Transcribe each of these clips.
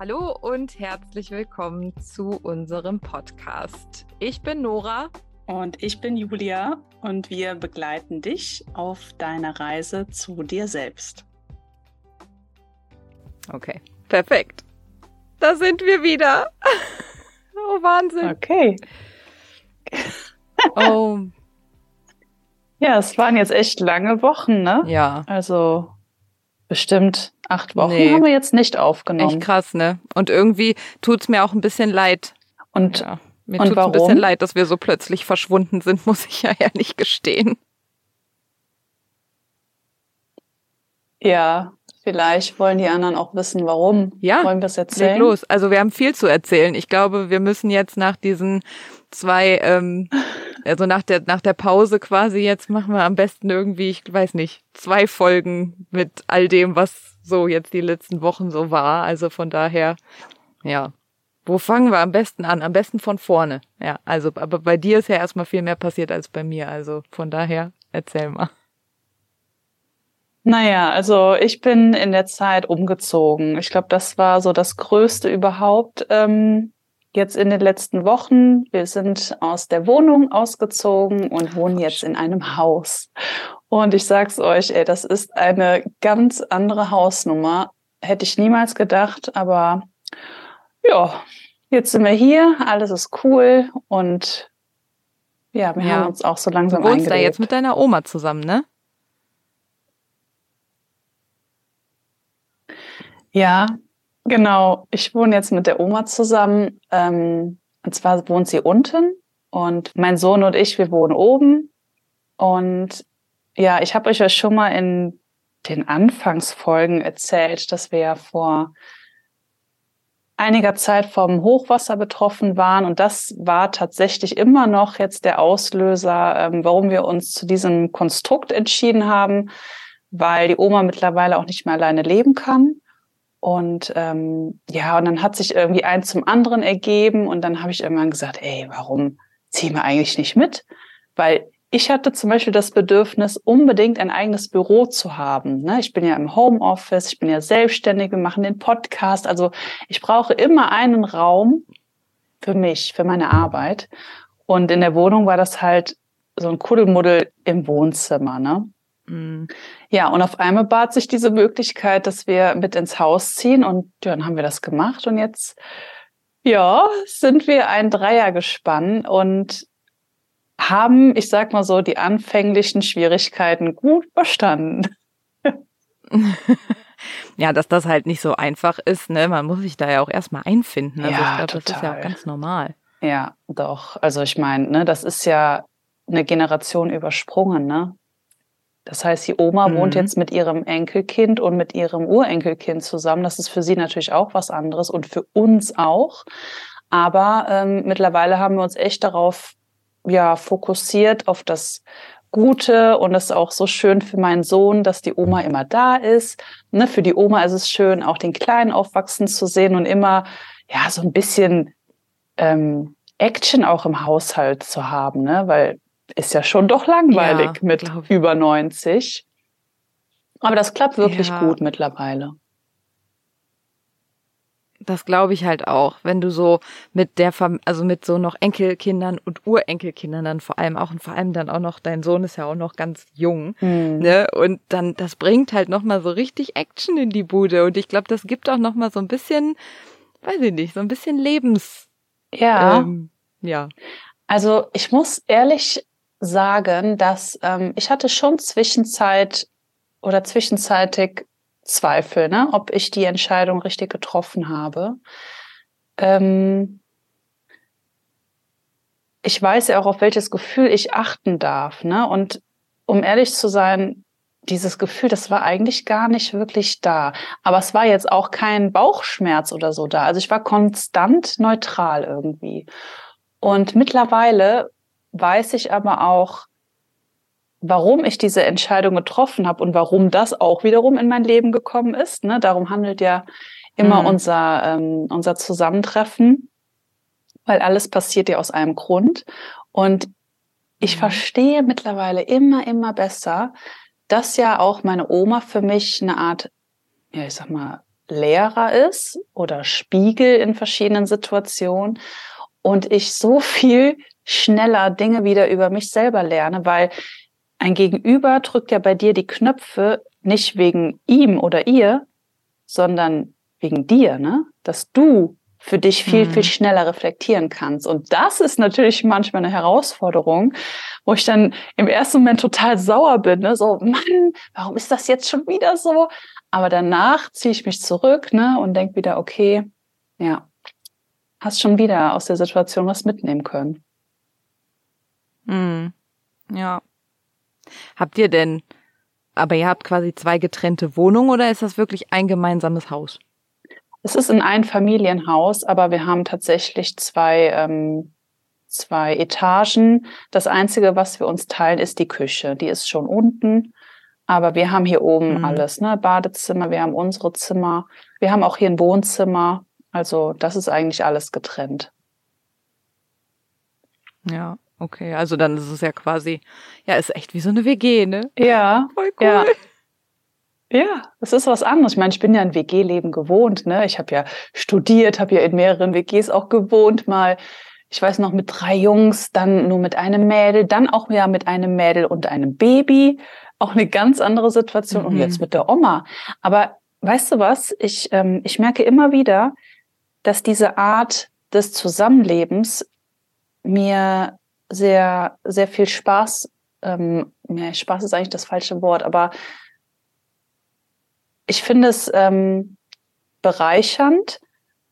Hallo und herzlich willkommen zu unserem Podcast. Ich bin Nora. Und ich bin Julia und wir begleiten dich auf deiner Reise zu dir selbst. Okay, perfekt. Da sind wir wieder. Oh, Wahnsinn. Okay. Oh. Ja, es waren jetzt echt lange Wochen, ne? Ja. Also bestimmt acht Wochen nee. haben wir jetzt nicht aufgenommen. Echt krass, ne? Und irgendwie tut's mir auch ein bisschen leid. Und, ja. Mir tut es ein bisschen leid, dass wir so plötzlich verschwunden sind, muss ich ja ehrlich gestehen. Ja, vielleicht wollen die anderen auch wissen, warum. Ja, wollen wir es erzählen? Leg los. Also wir haben viel zu erzählen. Ich glaube, wir müssen jetzt nach diesen zwei, ähm, also nach der nach der Pause quasi jetzt machen wir am besten irgendwie, ich weiß nicht, zwei Folgen mit all dem, was so jetzt die letzten Wochen so war. Also von daher, ja. Wo fangen wir am besten an? Am besten von vorne. Ja, also, aber bei dir ist ja erstmal viel mehr passiert als bei mir. Also von daher, erzähl mal. Naja, also ich bin in der Zeit umgezogen. Ich glaube, das war so das Größte überhaupt ähm, jetzt in den letzten Wochen. Wir sind aus der Wohnung ausgezogen und wohnen jetzt in einem Haus. Und ich sag's euch, ey, das ist eine ganz andere Hausnummer. Hätte ich niemals gedacht, aber ja, jetzt sind wir hier, alles ist cool und ja, wir ja. haben uns auch so langsam Du wohnst eingelebt. da jetzt mit deiner Oma zusammen, ne? Ja, genau. Ich wohne jetzt mit der Oma zusammen. Ähm, und zwar wohnt sie unten und mein Sohn und ich, wir wohnen oben. Und ja, ich habe euch ja schon mal in den Anfangsfolgen erzählt, dass wir ja vor einiger Zeit vom Hochwasser betroffen waren. Und das war tatsächlich immer noch jetzt der Auslöser, ähm, warum wir uns zu diesem Konstrukt entschieden haben, weil die Oma mittlerweile auch nicht mehr alleine leben kann. Und ähm, ja, und dann hat sich irgendwie eins zum anderen ergeben. Und dann habe ich irgendwann gesagt, ey, warum ziehen wir eigentlich nicht mit? Weil ich hatte zum Beispiel das Bedürfnis, unbedingt ein eigenes Büro zu haben. Ne? Ich bin ja im Homeoffice, ich bin ja selbstständig, wir machen den Podcast. Also ich brauche immer einen Raum für mich, für meine Arbeit. Und in der Wohnung war das halt so ein Kuddelmuddel im Wohnzimmer. Ne? Mhm. Ja, und auf einmal bat sich diese Möglichkeit, dass wir mit ins Haus ziehen. Und ja, dann haben wir das gemacht. Und jetzt, ja, sind wir ein Dreiergespann. Und haben, ich sag mal so, die anfänglichen Schwierigkeiten gut überstanden. ja, dass das halt nicht so einfach ist, ne? Man muss sich da ja auch erstmal einfinden. Also ja, ich glaube, das ist ja auch ganz normal. Ja, doch. Also ich meine, ne, das ist ja eine Generation übersprungen, ne? Das heißt, die Oma mhm. wohnt jetzt mit ihrem Enkelkind und mit ihrem Urenkelkind zusammen. Das ist für sie natürlich auch was anderes und für uns auch. Aber ähm, mittlerweile haben wir uns echt darauf ja fokussiert auf das Gute und das ist auch so schön für meinen Sohn, dass die Oma immer da ist. Ne, für die Oma ist es schön, auch den Kleinen aufwachsen zu sehen und immer ja so ein bisschen ähm, Action auch im Haushalt zu haben, ne? weil ist ja schon doch langweilig ja, mit über 90. Aber das klappt wirklich ja. gut mittlerweile das glaube ich halt auch, wenn du so mit der, Fam also mit so noch Enkelkindern und Urenkelkindern dann vor allem auch und vor allem dann auch noch, dein Sohn ist ja auch noch ganz jung, mhm. ne, und dann, das bringt halt nochmal so richtig Action in die Bude und ich glaube, das gibt auch nochmal so ein bisschen, weiß ich nicht, so ein bisschen Lebens, ja, ähm, ja. Also ich muss ehrlich sagen, dass ähm, ich hatte schon Zwischenzeit oder zwischenzeitig Zweifel, ne? ob ich die Entscheidung richtig getroffen habe. Ähm ich weiß ja auch, auf welches Gefühl ich achten darf. Ne? Und um ehrlich zu sein, dieses Gefühl, das war eigentlich gar nicht wirklich da. Aber es war jetzt auch kein Bauchschmerz oder so da. Also ich war konstant neutral irgendwie. Und mittlerweile weiß ich aber auch, warum ich diese Entscheidung getroffen habe und warum das auch wiederum in mein Leben gekommen ist. Ne? Darum handelt ja immer mhm. unser, ähm, unser Zusammentreffen, weil alles passiert ja aus einem Grund. Und ich mhm. verstehe mittlerweile immer, immer besser, dass ja auch meine Oma für mich eine Art, ja, ich sag mal, Lehrer ist oder Spiegel in verschiedenen Situationen und ich so viel schneller Dinge wieder über mich selber lerne, weil ein Gegenüber drückt ja bei dir die Knöpfe nicht wegen ihm oder ihr, sondern wegen dir, ne? Dass du für dich viel, mhm. viel schneller reflektieren kannst. Und das ist natürlich manchmal eine Herausforderung, wo ich dann im ersten Moment total sauer bin, ne? so, Mann, warum ist das jetzt schon wieder so? Aber danach ziehe ich mich zurück ne? und denke wieder, okay, ja, hast schon wieder aus der Situation was mitnehmen können. Mhm. Ja. Habt ihr denn, aber ihr habt quasi zwei getrennte Wohnungen oder ist das wirklich ein gemeinsames Haus? Es ist ein Einfamilienhaus, aber wir haben tatsächlich zwei, ähm, zwei Etagen. Das Einzige, was wir uns teilen, ist die Küche. Die ist schon unten. Aber wir haben hier oben mhm. alles, ne? Badezimmer, wir haben unsere Zimmer, wir haben auch hier ein Wohnzimmer. Also das ist eigentlich alles getrennt. Ja, okay. Also dann ist es ja quasi, ja, ist echt wie so eine WG, ne? Ja. Voll cool. Ja. Ja, es ist was anderes. Ich meine, ich bin ja ein WG-Leben gewohnt. Ne? Ich habe ja studiert, habe ja in mehreren WGs auch gewohnt. Mal, ich weiß noch, mit drei Jungs, dann nur mit einem Mädel, dann auch ja mit einem Mädel und einem Baby. Auch eine ganz andere Situation. Mhm. Und jetzt mit der Oma. Aber weißt du was? Ich, ähm, ich merke immer wieder, dass diese Art des Zusammenlebens mir sehr, sehr viel Spaß, ähm, ja, Spaß ist eigentlich das falsche Wort, aber ich finde es ähm, bereichernd,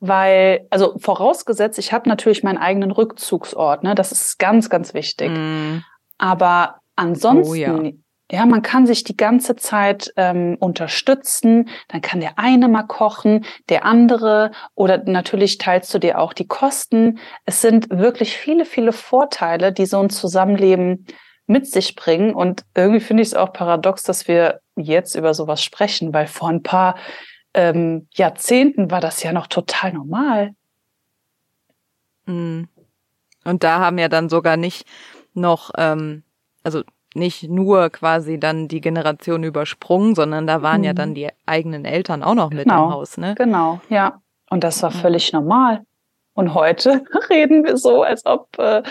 weil, also vorausgesetzt, ich habe natürlich meinen eigenen Rückzugsort, ne? Das ist ganz, ganz wichtig. Mm. Aber ansonsten, oh, ja. Ja. man kann sich die ganze Zeit ähm, unterstützen. Dann kann der eine mal kochen, der andere oder natürlich teilst du dir auch die Kosten. Es sind wirklich viele, viele Vorteile, die so ein Zusammenleben mit sich bringen. Und irgendwie finde ich es auch paradox, dass wir jetzt über sowas sprechen, weil vor ein paar ähm, Jahrzehnten war das ja noch total normal. Mhm. Und da haben ja dann sogar nicht noch, ähm, also nicht nur quasi dann die Generation übersprungen, sondern da waren mhm. ja dann die eigenen Eltern auch noch mit genau, im Haus, ne? Genau, ja. Und das war völlig normal. Und heute reden wir so, als ob äh,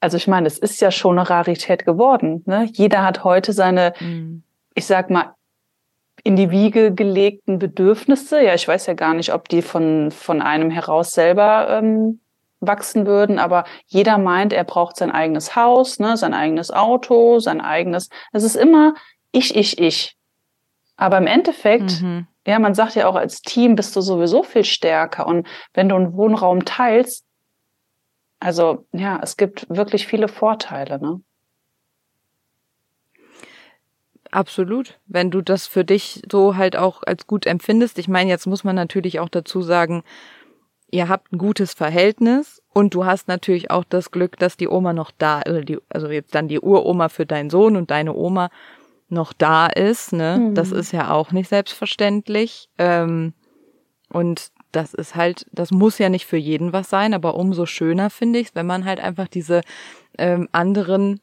also ich meine, es ist ja schon eine Rarität geworden. Ne? Jeder hat heute seine, mhm. ich sag mal, in die Wiege gelegten Bedürfnisse. Ja, ich weiß ja gar nicht, ob die von, von einem heraus selber ähm, wachsen würden, aber jeder meint, er braucht sein eigenes Haus, ne, sein eigenes Auto, sein eigenes. Es ist immer ich, ich, ich. Aber im Endeffekt, mhm. ja, man sagt ja auch, als Team bist du sowieso viel stärker. Und wenn du einen Wohnraum teilst, also ja, es gibt wirklich viele Vorteile, ne? Absolut. Wenn du das für dich so halt auch als gut empfindest. Ich meine, jetzt muss man natürlich auch dazu sagen, ihr habt ein gutes Verhältnis und du hast natürlich auch das Glück, dass die Oma noch da, also, die, also jetzt dann die Uroma für deinen Sohn und deine Oma noch da ist. Ne? Mhm. Das ist ja auch nicht selbstverständlich. Ähm, und das ist halt, das muss ja nicht für jeden was sein, aber umso schöner finde ich es, wenn man halt einfach diese ähm, anderen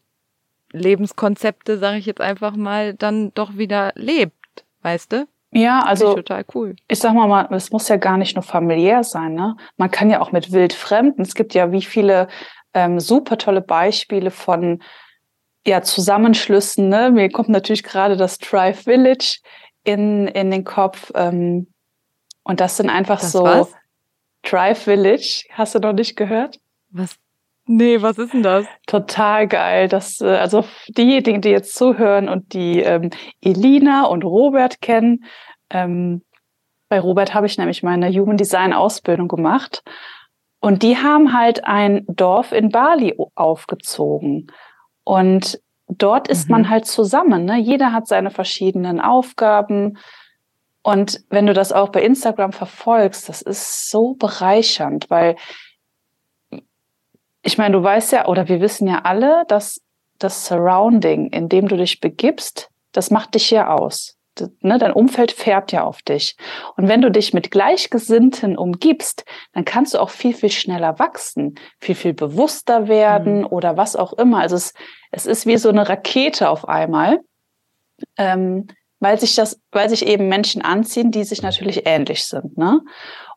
Lebenskonzepte, sage ich jetzt einfach mal, dann doch wieder lebt, weißt du? Ja, also ich total cool. Ich sag mal, mal, es muss ja gar nicht nur familiär sein, ne? Man kann ja auch mit wildfremden. Es gibt ja wie viele ähm, super tolle Beispiele von ja Zusammenschlüssen. Ne? Mir kommt natürlich gerade das Drive Village in in den Kopf. Ähm, und das sind einfach das so was? Drive Village. Hast du noch nicht gehört? Was? Nee, was ist denn das? Total geil. Das, äh, also diejenigen, die jetzt zuhören und die ähm, Elina und Robert kennen, ähm, bei Robert habe ich nämlich meine Human Design Ausbildung gemacht. Und die haben halt ein Dorf in Bali aufgezogen. Und dort ist mhm. man halt zusammen. Ne? Jeder hat seine verschiedenen Aufgaben. Und wenn du das auch bei Instagram verfolgst, das ist so bereichernd, weil ich meine, du weißt ja, oder wir wissen ja alle, dass das Surrounding, in dem du dich begibst, das macht dich ja aus. Ne, dein Umfeld färbt ja auf dich. Und wenn du dich mit Gleichgesinnten umgibst, dann kannst du auch viel, viel schneller wachsen, viel, viel bewusster werden mhm. oder was auch immer. Also es, es ist wie so eine Rakete auf einmal. Ähm, weil sich das, weil sich eben Menschen anziehen, die sich natürlich ähnlich sind, ne?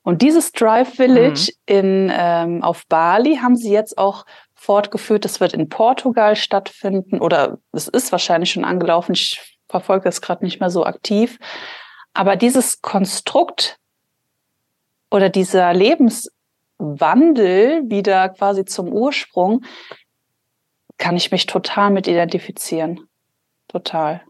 Und dieses Drive Village mhm. in, ähm, auf Bali haben sie jetzt auch fortgeführt. Das wird in Portugal stattfinden oder es ist wahrscheinlich schon angelaufen. Ich verfolge das gerade nicht mehr so aktiv. Aber dieses Konstrukt oder dieser Lebenswandel wieder quasi zum Ursprung, kann ich mich total mit identifizieren. Total.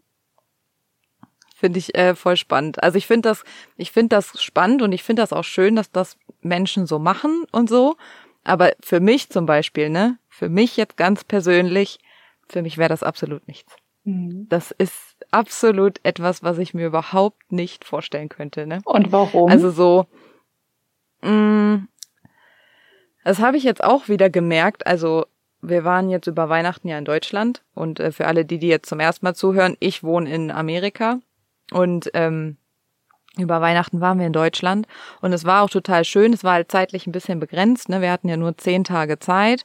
Finde ich äh, voll spannend. Also ich finde das, ich finde das spannend und ich finde das auch schön, dass das Menschen so machen und so. Aber für mich zum Beispiel, ne, für mich jetzt ganz persönlich, für mich wäre das absolut nichts. Mhm. Das ist absolut etwas, was ich mir überhaupt nicht vorstellen könnte. Ne? Und warum? Also so, mh, mm, das habe ich jetzt auch wieder gemerkt. Also wir waren jetzt über Weihnachten ja in Deutschland und äh, für alle, die die jetzt zum ersten Mal zuhören, ich wohne in Amerika und ähm, über Weihnachten waren wir in Deutschland und es war auch total schön. Es war halt zeitlich ein bisschen begrenzt. Ne? Wir hatten ja nur zehn Tage Zeit.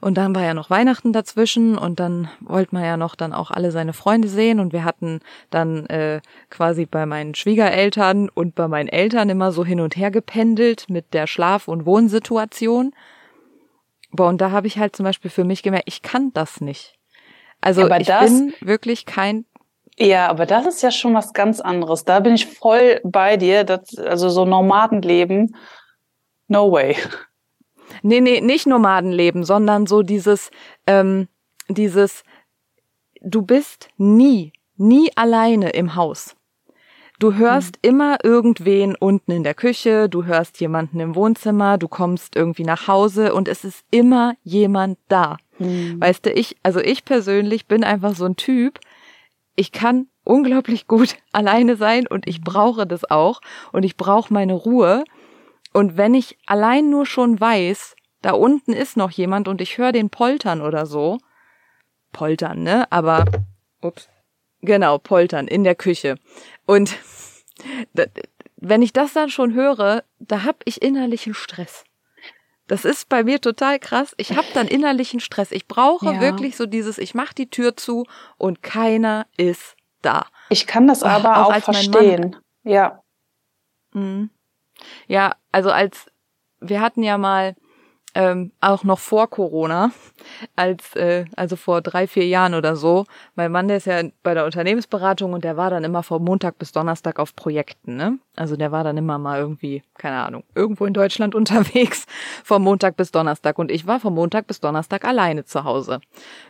Und dann war ja noch Weihnachten dazwischen und dann wollte man ja noch dann auch alle seine Freunde sehen und wir hatten dann äh, quasi bei meinen Schwiegereltern und bei meinen Eltern immer so hin und her gependelt mit der Schlaf- und Wohnsituation. Boah, und da habe ich halt zum Beispiel für mich gemerkt, ich kann das nicht. Also aber ich bin wirklich kein ja, aber das ist ja schon was ganz anderes. Da bin ich voll bei dir. Das, also so Nomadenleben, no way. Nee, nee, nicht Nomadenleben, sondern so dieses, ähm, dieses, du bist nie, nie alleine im Haus. Du hörst mhm. immer irgendwen unten in der Küche, du hörst jemanden im Wohnzimmer, du kommst irgendwie nach Hause und es ist immer jemand da. Mhm. Weißt du, ich, also ich persönlich bin einfach so ein Typ, ich kann unglaublich gut alleine sein und ich brauche das auch und ich brauche meine Ruhe. Und wenn ich allein nur schon weiß, da unten ist noch jemand und ich höre den poltern oder so, poltern, ne? Aber, ups, genau, poltern in der Küche. Und wenn ich das dann schon höre, da hab ich innerlichen Stress. Das ist bei mir total krass. Ich habe dann innerlichen Stress. Ich brauche ja. wirklich so dieses, ich mach die Tür zu und keiner ist da. Ich kann das aber auch, auch verstehen. Ja. Mhm. Ja, also als wir hatten ja mal ähm, auch noch vor Corona, als äh, also vor drei, vier Jahren oder so. Mein Mann, der ist ja bei der Unternehmensberatung und der war dann immer von Montag bis Donnerstag auf Projekten, ne? Also der war dann immer mal irgendwie, keine Ahnung, irgendwo in Deutschland unterwegs vom Montag bis Donnerstag und ich war vom Montag bis Donnerstag alleine zu Hause.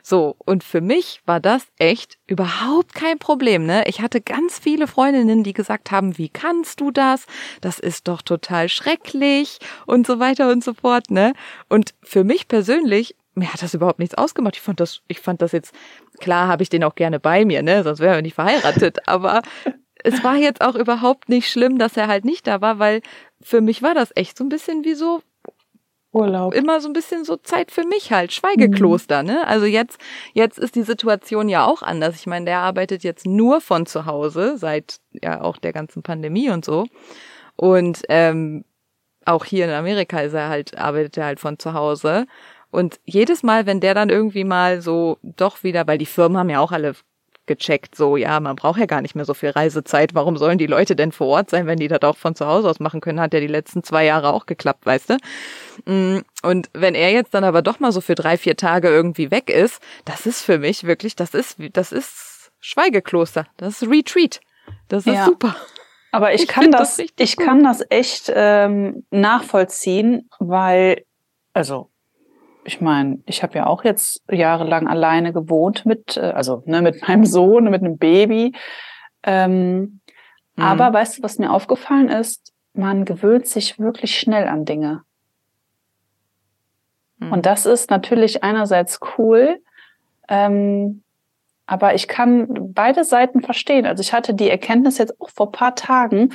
So, und für mich war das echt überhaupt kein Problem, ne? Ich hatte ganz viele Freundinnen, die gesagt haben, wie kannst du das? Das ist doch total schrecklich und so weiter und so fort, ne? Und für mich persönlich mir hat das überhaupt nichts ausgemacht. Ich fand das, ich fand das jetzt, klar habe ich den auch gerne bei mir, ne, sonst wären wir nicht verheiratet, aber es war jetzt auch überhaupt nicht schlimm, dass er halt nicht da war, weil für mich war das echt so ein bisschen wie so Urlaub. Immer so ein bisschen so Zeit für mich halt, Schweigekloster, mhm. ne? Also jetzt, jetzt ist die Situation ja auch anders. Ich meine, der arbeitet jetzt nur von zu Hause, seit ja auch der ganzen Pandemie und so. Und ähm, auch hier in Amerika ist er halt, arbeitet er halt von zu Hause. Und jedes Mal, wenn der dann irgendwie mal so doch wieder, weil die Firmen haben ja auch alle gecheckt, so, ja, man braucht ja gar nicht mehr so viel Reisezeit. Warum sollen die Leute denn vor Ort sein, wenn die das auch von zu Hause aus machen können? Hat ja die letzten zwei Jahre auch geklappt, weißt du? Mm, und wenn er jetzt dann aber doch mal so für drei, vier Tage irgendwie weg ist, das ist für mich wirklich, das ist, das ist Schweigekloster. Das ist Retreat. Das ist ja. super. Aber ich, ich kann das, das ich gut. kann das echt ähm, nachvollziehen, weil, also ich meine, ich habe ja auch jetzt jahrelang alleine gewohnt mit, äh, also ne, mit meinem Sohn, mit einem Baby. Ähm, mhm. Aber weißt du, was mir aufgefallen ist? Man gewöhnt sich wirklich schnell an Dinge. Mhm. Und das ist natürlich einerseits cool, ähm, aber ich kann beide Seiten verstehen. Also ich hatte die Erkenntnis jetzt auch vor paar Tagen.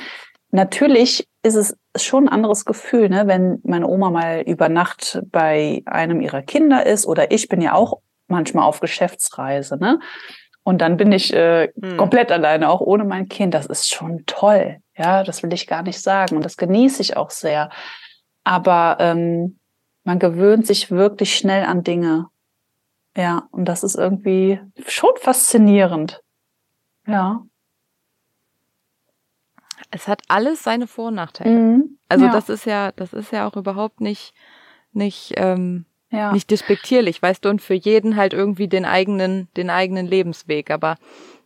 Natürlich ist es schon ein anderes Gefühl, ne, wenn meine Oma mal über Nacht bei einem ihrer Kinder ist oder ich bin ja auch manchmal auf Geschäftsreise, ne? Und dann bin ich äh, hm. komplett alleine, auch ohne mein Kind. Das ist schon toll. Ja, das will ich gar nicht sagen. Und das genieße ich auch sehr. Aber ähm, man gewöhnt sich wirklich schnell an Dinge. Ja, und das ist irgendwie schon faszinierend. Ja. es hat alles seine Vor- und Nachteile. Mhm. Also ja. das ist ja, das ist ja auch überhaupt nicht, nicht, ähm, ja. nicht despektierlich, weißt du, und für jeden halt irgendwie den eigenen, den eigenen Lebensweg. Aber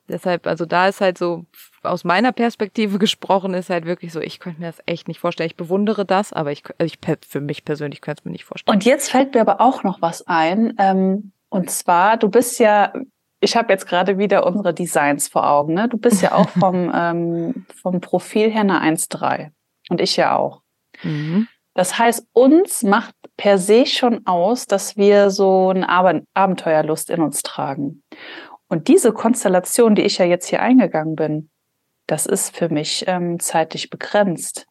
deshalb, also da ist halt so, aus meiner Perspektive gesprochen, ist halt wirklich so, ich könnte mir das echt nicht vorstellen. Ich bewundere das, aber ich, also ich für mich persönlich könnte es mir nicht vorstellen. Und jetzt fällt mir aber auch noch was ein. Ähm, und zwar, du bist ja, ich habe jetzt gerade wieder unsere Designs vor Augen, ne? Du bist ja auch vom, ähm, vom Profil her eine 1,3. Und ich ja auch. Mhm. Das heißt, uns macht per se schon aus, dass wir so eine Abenteuerlust in uns tragen. Und diese Konstellation, die ich ja jetzt hier eingegangen bin, das ist für mich ähm, zeitlich begrenzt.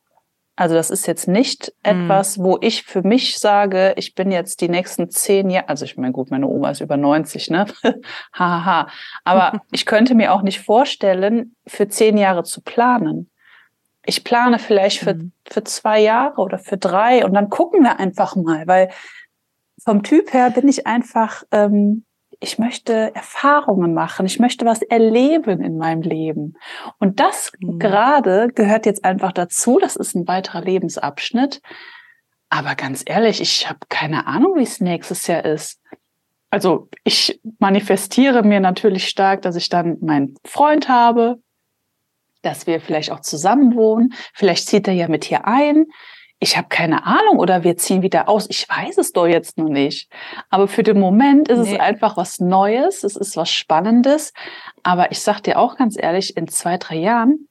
Also das ist jetzt nicht mhm. etwas, wo ich für mich sage, ich bin jetzt die nächsten zehn Jahre, also ich meine, gut, meine Oma ist über 90, ne? Haha. Aber ich könnte mir auch nicht vorstellen, für zehn Jahre zu planen. Ich plane vielleicht für, mhm. für zwei Jahre oder für drei und dann gucken wir einfach mal, weil vom Typ her bin ich einfach ähm, ich möchte Erfahrungen machen, ich möchte was erleben in meinem Leben. Und das mhm. gerade gehört jetzt einfach dazu, das ist ein weiterer Lebensabschnitt. Aber ganz ehrlich, ich habe keine Ahnung, wie es nächstes Jahr ist. Also ich manifestiere mir natürlich stark, dass ich dann meinen Freund habe, dass wir vielleicht auch zusammen wohnen. Vielleicht zieht er ja mit hier ein ich habe keine Ahnung oder wir ziehen wieder aus. Ich weiß es doch jetzt noch nicht. Aber für den Moment ist nee. es einfach was Neues, es ist was Spannendes. Aber ich sag dir auch ganz ehrlich, in zwei, drei Jahren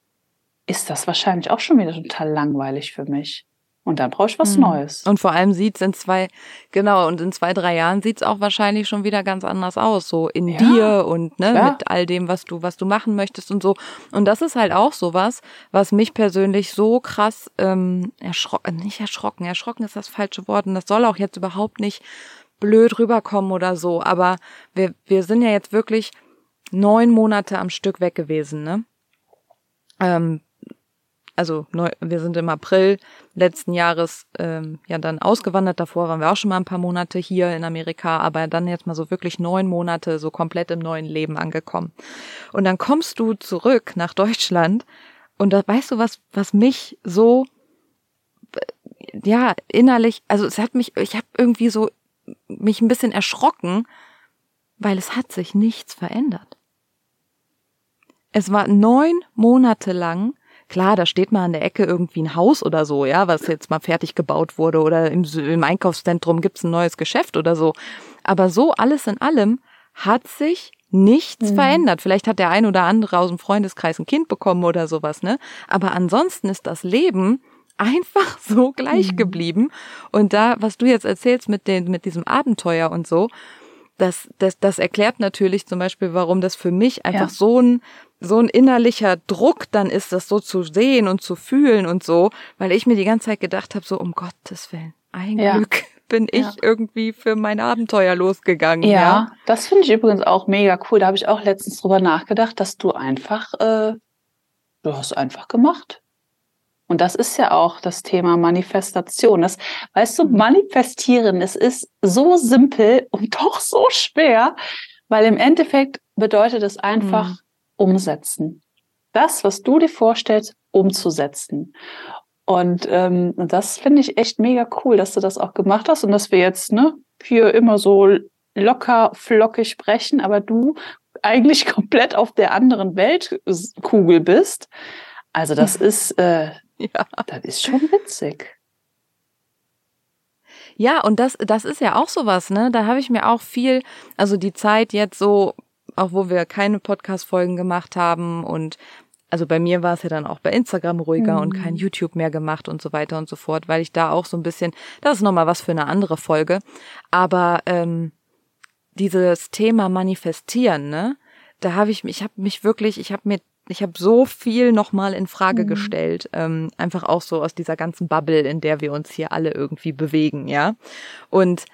ist das wahrscheinlich auch schon wieder total langweilig für mich. Und dann brauche ich was mhm. Neues. Und vor allem sieht's in zwei, genau, und in zwei, drei Jahren sieht's auch wahrscheinlich schon wieder ganz anders aus. So in ja. dir und ne, ja. mit all dem, was du, was du machen möchtest und so. Und das ist halt auch sowas, was mich persönlich so krass ähm, erschrocken, nicht erschrocken, erschrocken ist das falsche Wort. Und das soll auch jetzt überhaupt nicht blöd rüberkommen oder so. Aber wir, wir sind ja jetzt wirklich neun Monate am Stück weg gewesen, ne? Ähm, also neu, wir sind im April letzten Jahres ähm, ja dann ausgewandert. Davor waren wir auch schon mal ein paar Monate hier in Amerika, aber dann jetzt mal so wirklich neun Monate so komplett im neuen Leben angekommen. Und dann kommst du zurück nach Deutschland und da weißt du was, was mich so ja innerlich, also es hat mich, ich habe irgendwie so mich ein bisschen erschrocken, weil es hat sich nichts verändert. Es war neun Monate lang Klar, da steht mal an der Ecke irgendwie ein Haus oder so, ja, was jetzt mal fertig gebaut wurde oder im, im Einkaufszentrum gibt's ein neues Geschäft oder so. Aber so alles in allem hat sich nichts mhm. verändert. Vielleicht hat der ein oder andere aus dem Freundeskreis ein Kind bekommen oder sowas, ne? Aber ansonsten ist das Leben einfach so gleich mhm. geblieben. Und da, was du jetzt erzählst mit den, mit diesem Abenteuer und so, das, das, das erklärt natürlich zum Beispiel, warum das für mich einfach ja. so ein, so ein innerlicher Druck dann ist, das so zu sehen und zu fühlen und so, weil ich mir die ganze Zeit gedacht habe, so um Gottes Willen, ein ja. Glück bin ich ja. irgendwie für mein Abenteuer losgegangen. Ja, ja. das finde ich übrigens auch mega cool. Da habe ich auch letztens drüber nachgedacht, dass du einfach, äh, du hast einfach gemacht. Und das ist ja auch das Thema Manifestation. Das, weißt du, mhm. manifestieren, es ist so simpel und doch so schwer, weil im Endeffekt bedeutet es einfach, mhm umsetzen. Das, was du dir vorstellst, umzusetzen. Und ähm, das finde ich echt mega cool, dass du das auch gemacht hast und dass wir jetzt ne, hier immer so locker, flockig sprechen, aber du eigentlich komplett auf der anderen Weltkugel bist. Also das ist, äh, ja. das ist schon witzig. Ja, und das, das ist ja auch sowas, ne? Da habe ich mir auch viel, also die Zeit jetzt so auch wo wir keine Podcast-Folgen gemacht haben und also bei mir war es ja dann auch bei Instagram ruhiger mhm. und kein mhm. YouTube mehr gemacht und so weiter und so fort, weil ich da auch so ein bisschen, das ist nochmal was für eine andere Folge, aber ähm, dieses Thema manifestieren, ne, da habe ich, ich habe mich wirklich, ich habe mir, ich habe so viel nochmal in Frage mhm. gestellt, ähm, einfach auch so aus dieser ganzen Bubble, in der wir uns hier alle irgendwie bewegen, ja. Und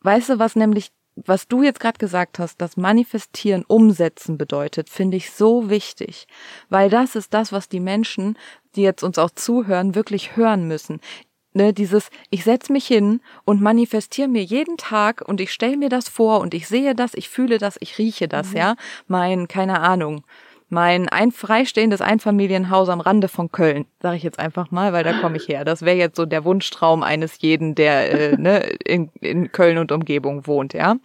weißt du, was nämlich was du jetzt gerade gesagt hast, das Manifestieren, Umsetzen bedeutet, finde ich so wichtig, weil das ist das, was die Menschen, die jetzt uns auch zuhören, wirklich hören müssen. Ne, dieses, ich setz mich hin und manifestiere mir jeden Tag und ich stelle mir das vor und ich sehe das, ich fühle das, ich rieche das, mhm. ja. Mein, keine Ahnung, mein ein freistehendes Einfamilienhaus am Rande von Köln, sage ich jetzt einfach mal, weil da komme ich her. Das wäre jetzt so der Wunschtraum eines jeden, der äh, ne, in, in Köln und Umgebung wohnt, ja.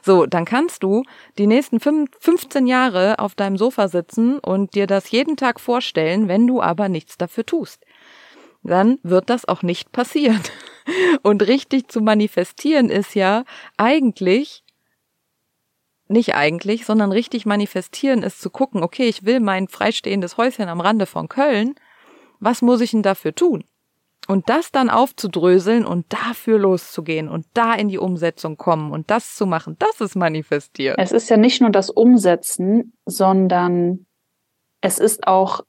So, dann kannst du die nächsten 15 Jahre auf deinem Sofa sitzen und dir das jeden Tag vorstellen, wenn du aber nichts dafür tust. Dann wird das auch nicht passieren. Und richtig zu manifestieren ist ja eigentlich nicht eigentlich, sondern richtig manifestieren ist zu gucken, okay, ich will mein freistehendes Häuschen am Rande von Köln. Was muss ich denn dafür tun? Und das dann aufzudröseln und dafür loszugehen und da in die Umsetzung kommen und das zu machen, das ist manifestieren. Es ist ja nicht nur das Umsetzen, sondern es ist auch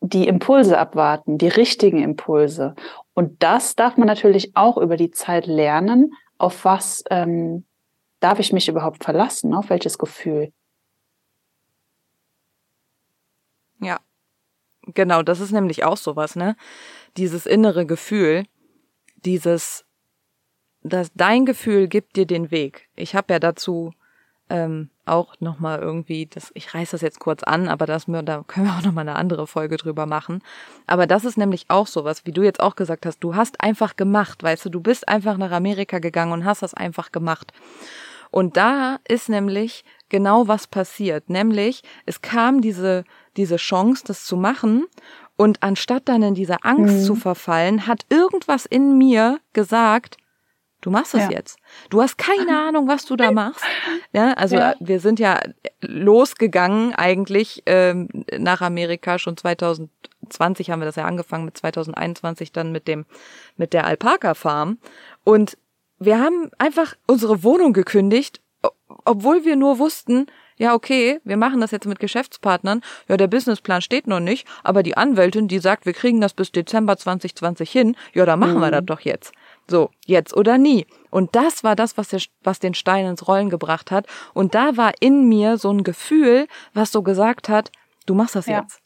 die Impulse abwarten, die richtigen Impulse. Und das darf man natürlich auch über die Zeit lernen, auf was ähm, darf ich mich überhaupt verlassen? Auf welches Gefühl? Ja, genau, das ist nämlich auch sowas, ne? Dieses innere Gefühl, dieses, dass dein Gefühl gibt dir den Weg. Ich habe ja dazu ähm, auch nochmal irgendwie, das, ich reiß das jetzt kurz an, aber das, da können wir auch nochmal eine andere Folge drüber machen. Aber das ist nämlich auch sowas, wie du jetzt auch gesagt hast, du hast einfach gemacht, weißt du, du bist einfach nach Amerika gegangen und hast das einfach gemacht. Und da ist nämlich genau was passiert. Nämlich, es kam diese, diese Chance, das zu machen. Und anstatt dann in diese Angst mhm. zu verfallen, hat irgendwas in mir gesagt, du machst es ja. jetzt. Du hast keine Ahnung, was du da machst. Ja, also ja. wir sind ja losgegangen eigentlich ähm, nach Amerika schon 2020 haben wir das ja angefangen mit 2021 dann mit dem mit der Alpaka Farm und wir haben einfach unsere Wohnung gekündigt, obwohl wir nur wussten, ja, okay, wir machen das jetzt mit Geschäftspartnern. Ja, der Businessplan steht noch nicht, aber die Anwältin, die sagt, wir kriegen das bis Dezember 2020 hin, ja, da machen mhm. wir das doch jetzt. So, jetzt oder nie. Und das war das, was, der, was den Stein ins Rollen gebracht hat. Und da war in mir so ein Gefühl, was so gesagt hat, du machst das ja. jetzt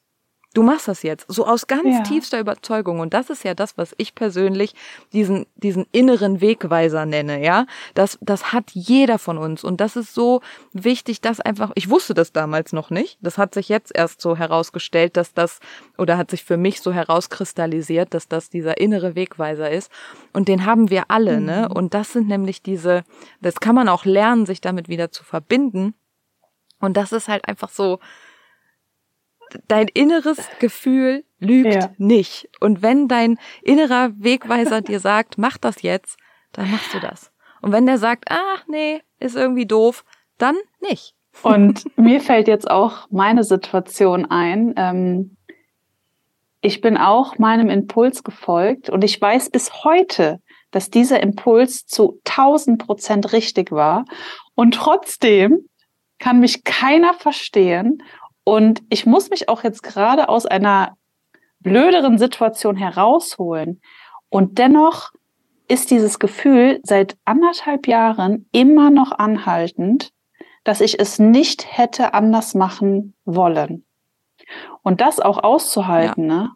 du machst das jetzt, so aus ganz ja. tiefster Überzeugung. Und das ist ja das, was ich persönlich diesen, diesen inneren Wegweiser nenne, ja. Das, das hat jeder von uns. Und das ist so wichtig, dass einfach, ich wusste das damals noch nicht. Das hat sich jetzt erst so herausgestellt, dass das, oder hat sich für mich so herauskristallisiert, dass das dieser innere Wegweiser ist. Und den haben wir alle, ne? mhm. ne? Und das sind nämlich diese, das kann man auch lernen, sich damit wieder zu verbinden. Und das ist halt einfach so, dein inneres Gefühl lügt ja. nicht. Und wenn dein innerer Wegweiser dir sagt, mach das jetzt, dann machst du das. Und wenn der sagt, ah, nee, ist irgendwie doof, dann nicht. Und mir fällt jetzt auch meine Situation ein. Ähm, ich bin auch meinem Impuls gefolgt und ich weiß bis heute, dass dieser Impuls zu 1000 Prozent richtig war. Und trotzdem kann mich keiner verstehen und ich muss mich auch jetzt gerade aus einer blöderen Situation herausholen. Und dennoch ist dieses Gefühl seit anderthalb Jahren immer noch anhaltend, dass ich es nicht hätte anders machen wollen. Und das auch auszuhalten, ja. ne?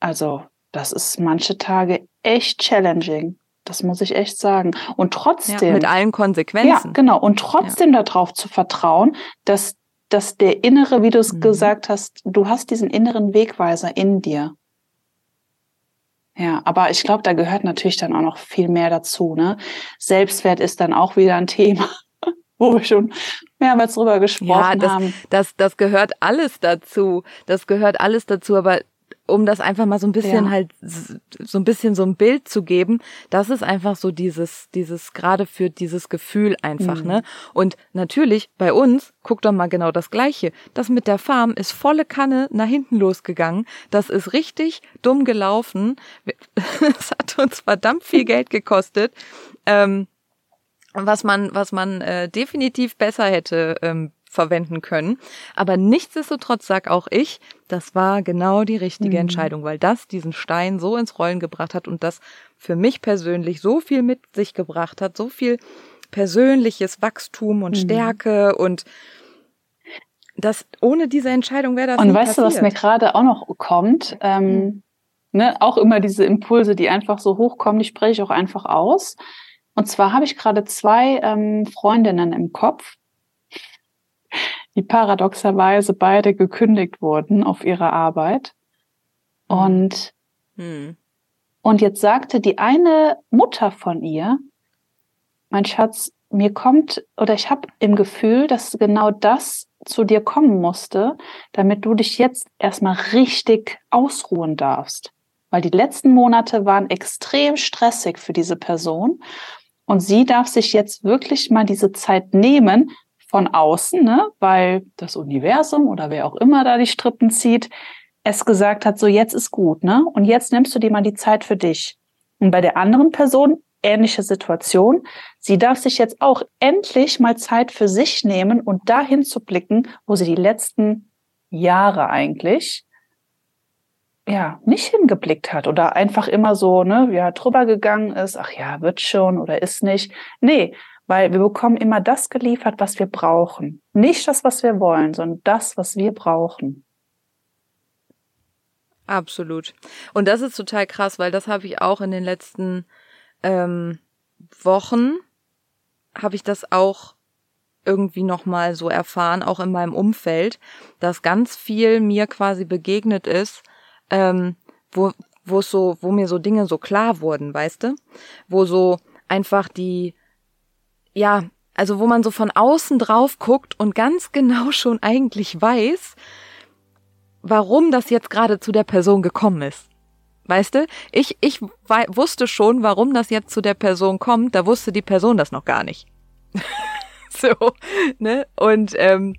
Also, das ist manche Tage echt challenging. Das muss ich echt sagen. Und trotzdem. Ja, mit allen Konsequenzen. Ja, genau. Und trotzdem ja. darauf zu vertrauen, dass dass der innere, wie du es mhm. gesagt hast, du hast diesen inneren Wegweiser in dir. Ja, aber ich glaube, da gehört natürlich dann auch noch viel mehr dazu. Ne? Selbstwert ist dann auch wieder ein Thema, wo wir schon mehrmals drüber gesprochen ja, das, haben. Das, das gehört alles dazu. Das gehört alles dazu. Aber um das einfach mal so ein bisschen ja. halt so ein bisschen so ein Bild zu geben, das ist einfach so dieses dieses gerade für dieses Gefühl einfach, mhm. ne? Und natürlich bei uns guck doch mal genau das gleiche. Das mit der Farm ist volle Kanne nach hinten losgegangen. Das ist richtig dumm gelaufen. Es hat uns verdammt viel Geld gekostet. Ähm, was man, was man äh, definitiv besser hätte ähm, verwenden können. Aber nichtsdestotrotz sag auch ich, das war genau die richtige mhm. Entscheidung, weil das diesen Stein so ins Rollen gebracht hat und das für mich persönlich so viel mit sich gebracht hat, so viel persönliches Wachstum und mhm. Stärke und das ohne diese Entscheidung wäre das und weißt passiert. du, was mir gerade auch noch kommt? Ähm, mhm. ne, auch immer diese Impulse, die einfach so hochkommen, die spreche ich auch einfach aus. Und zwar habe ich gerade zwei ähm, Freundinnen im Kopf, die paradoxerweise beide gekündigt wurden auf ihre Arbeit. Mhm. Und, hm. und jetzt sagte die eine Mutter von ihr, mein Schatz, mir kommt oder ich habe im Gefühl, dass genau das zu dir kommen musste, damit du dich jetzt erstmal richtig ausruhen darfst. Weil die letzten Monate waren extrem stressig für diese Person. Und sie darf sich jetzt wirklich mal diese Zeit nehmen, von außen, ne, weil das Universum oder wer auch immer da die Strippen zieht, es gesagt hat, so jetzt ist gut, ne? Und jetzt nimmst du dir mal die Zeit für dich. Und bei der anderen Person ähnliche Situation. Sie darf sich jetzt auch endlich mal Zeit für sich nehmen und dahin zu blicken, wo sie die letzten Jahre eigentlich ja nicht hingeblickt hat oder einfach immer so ne ja drüber gegangen ist ach ja wird schon oder ist nicht nee weil wir bekommen immer das geliefert, was wir brauchen. Nicht das, was wir wollen, sondern das, was wir brauchen. Absolut. Und das ist total krass, weil das habe ich auch in den letzten ähm, Wochen, habe ich das auch irgendwie nochmal so erfahren, auch in meinem Umfeld, dass ganz viel mir quasi begegnet ist, ähm, wo, wo so, wo mir so Dinge so klar wurden, weißt du? Wo so einfach die, ja, also wo man so von außen drauf guckt und ganz genau schon eigentlich weiß, warum das jetzt gerade zu der Person gekommen ist. Weißt du, ich, ich wusste schon, warum das jetzt zu der Person kommt, da wusste die Person das noch gar nicht. so, ne? Und ähm,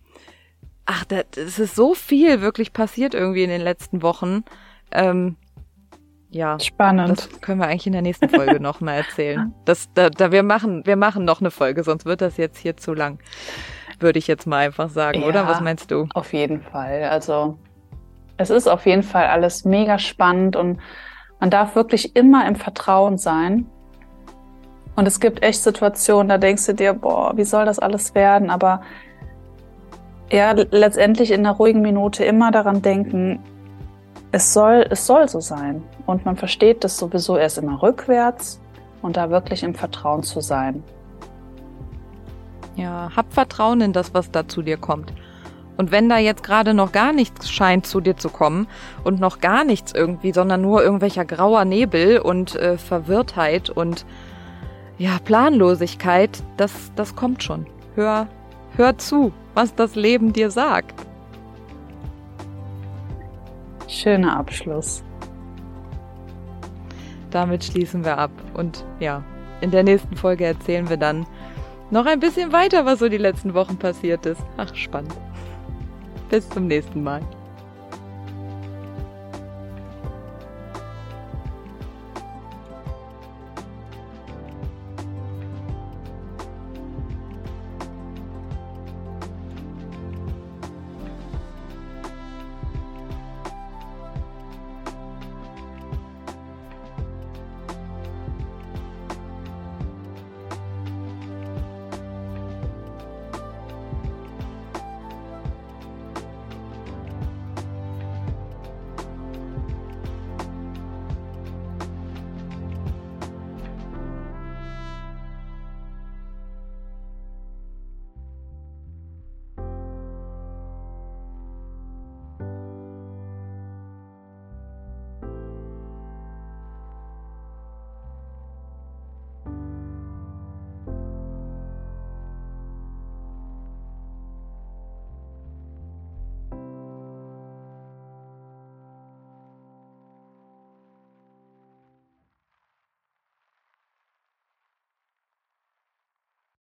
ach, das ist so viel wirklich passiert irgendwie in den letzten Wochen. Ähm, ja. Spannend. Das können wir eigentlich in der nächsten Folge noch mal erzählen. Das, da, da, wir machen, wir machen noch eine Folge, sonst wird das jetzt hier zu lang. Würde ich jetzt mal einfach sagen, ja, oder? Was meinst du? Auf jeden Fall. Also, es ist auf jeden Fall alles mega spannend und man darf wirklich immer im Vertrauen sein. Und es gibt echt Situationen, da denkst du dir, boah, wie soll das alles werden? Aber ja, letztendlich in einer ruhigen Minute immer daran denken, es soll, es soll so sein. Und man versteht das sowieso erst immer rückwärts und da wirklich im Vertrauen zu sein. Ja, hab Vertrauen in das, was da zu dir kommt. Und wenn da jetzt gerade noch gar nichts scheint zu dir zu kommen und noch gar nichts irgendwie, sondern nur irgendwelcher grauer Nebel und äh, Verwirrtheit und ja, Planlosigkeit, das, das kommt schon. Hör, hör zu, was das Leben dir sagt. Schöner Abschluss. Damit schließen wir ab. Und ja, in der nächsten Folge erzählen wir dann noch ein bisschen weiter, was so die letzten Wochen passiert ist. Ach, spannend. Bis zum nächsten Mal.